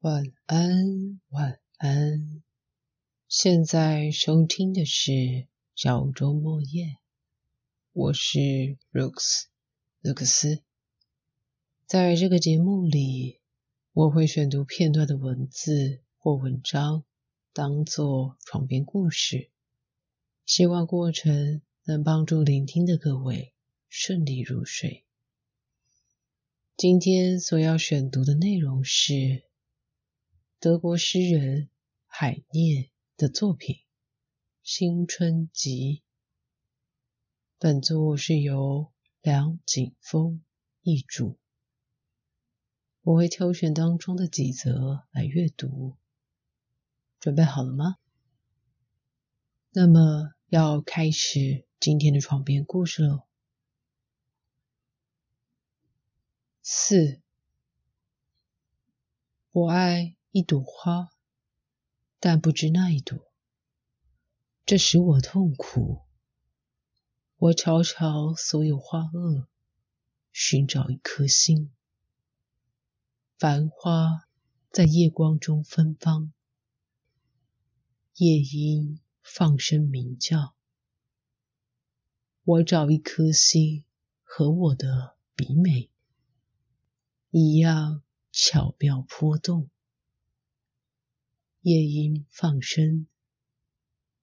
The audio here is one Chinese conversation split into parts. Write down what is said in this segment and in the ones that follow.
晚安，晚安。现在收听的是小周末夜，我是 Rooks 卢克斯。在这个节目里，我会选读片段的文字或文章，当做床边故事，希望过程能帮助聆听的各位顺利入睡。今天所要选读的内容是。德国诗人海涅的作品《新春集》。本作是由梁景峰译著，我会挑选当中的几则来阅读。准备好了吗？那么要开始今天的床边故事喽。四，我爱。一朵花，但不知那一朵，这使我痛苦。我朝朝所有花萼，寻找一颗心。繁花在夜光中芬芳，夜莺放声鸣叫。我找一颗心，和我的比美一样巧妙波动。夜莺放声，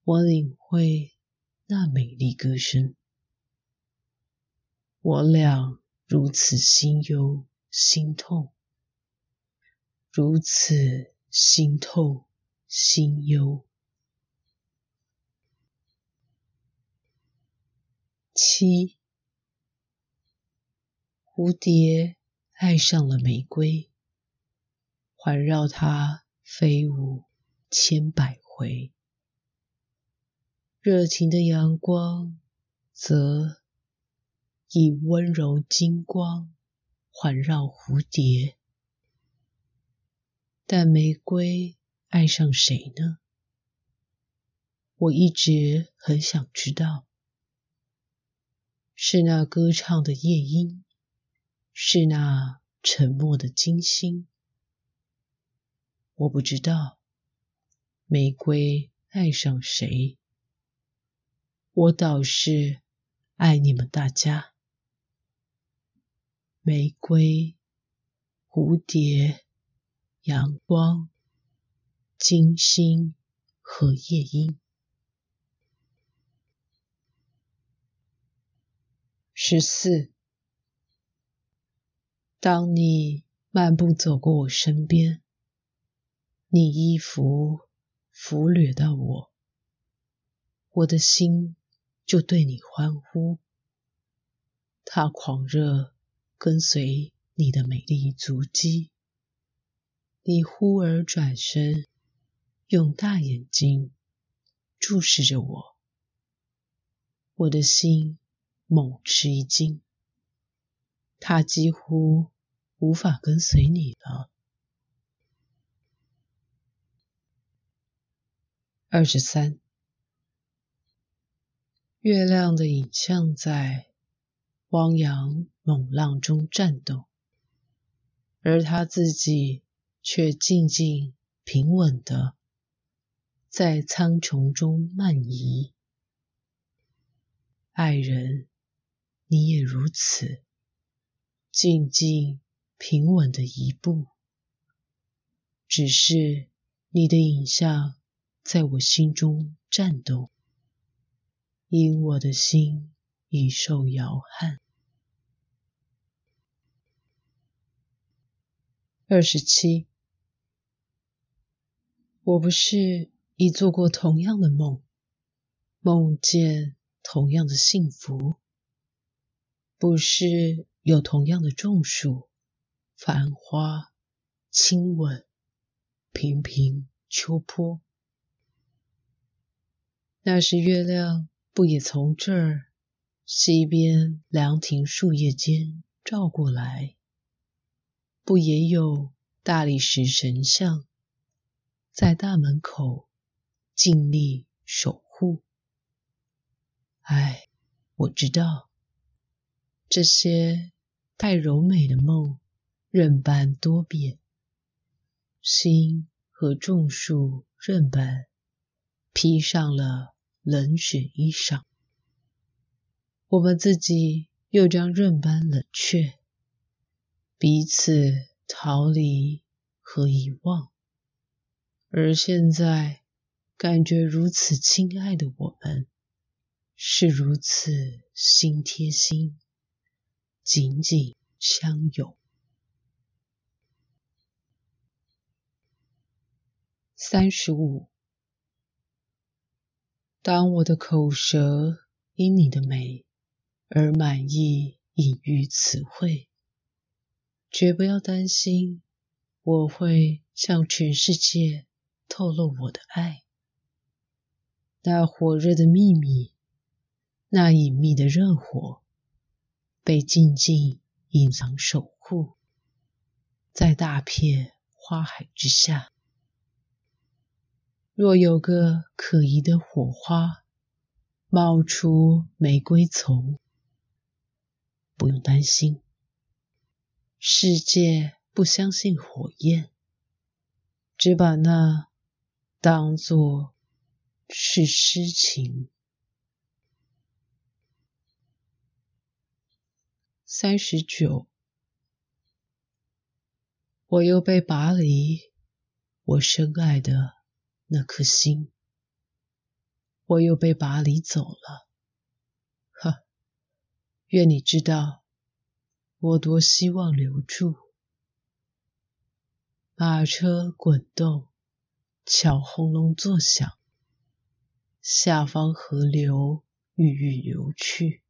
我领会那美丽歌声。我俩如此心忧心痛，如此心痛心忧。七，蝴蝶爱上了玫瑰，环绕它。飞舞千百回，热情的阳光则以温柔金光环绕蝴蝶。但玫瑰爱上谁呢？我一直很想知道。是那歌唱的夜莺，是那沉默的金星。我不知道玫瑰爱上谁，我倒是爱你们大家。玫瑰、蝴蝶、阳光、金星和夜莺。十四，当你漫步走过我身边。你衣服俘掠到我，我的心就对你欢呼。他狂热跟随你的美丽足迹。你忽而转身，用大眼睛注视着我，我的心猛吃一惊。他几乎无法跟随你了。二十三，月亮的影像在汪洋猛浪中颤动，而他自己却静静平稳的在苍穹中漫移。爱人，你也如此，静静平稳的一步，只是你的影像。在我心中颤动，因我的心已受摇撼。二十七，我不是已做过同样的梦，梦见同样的幸福，不是有同样的种树、繁花、亲吻、平平秋坡。那时月亮不也从这儿西边凉亭树叶间照过来？不也有大理石神像在大门口尽力守护？唉，我知道这些太柔美的梦，任般多变，心和种树刃般披上了冷血衣裳，我们自己又将润般冷却，彼此逃离和遗忘，而现在感觉如此亲爱的我们，是如此心贴心，紧紧相拥。三十五。当我的口舌因你的美而满意隐喻词汇，绝不要担心我会向全世界透露我的爱。那火热的秘密，那隐秘的热火，被静静隐藏守护在大片花海之下。若有个可疑的火花冒出玫瑰丛，不用担心，世界不相信火焰，只把那当作是诗情。三十九，我又被拔离我深爱的。那颗心，我又被拔离走了。呵，愿你知道，我多希望留住。马车滚动，桥轰隆作响，下方河流郁郁流去。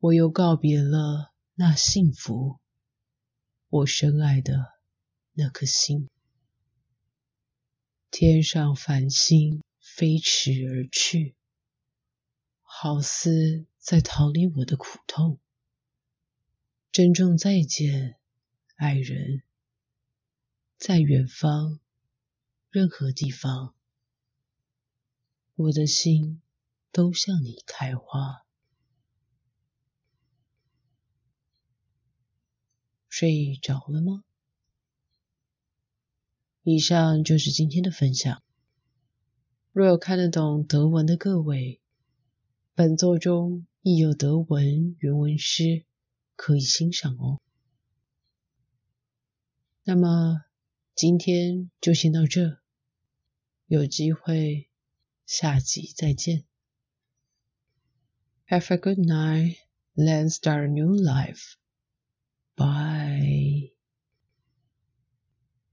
我又告别了那幸福，我深爱的那颗心。天上繁星飞驰而去，好似在逃离我的苦痛。珍重再见，爱人，在远方，任何地方，我的心都向你开花。睡着了吗？以上就是今天的分享。若有看得懂德文的各位，本作中亦有德文原文诗可以欣赏哦。那么今天就先到这，有机会下集再见。Have a good night. Let's start a new life. Bye.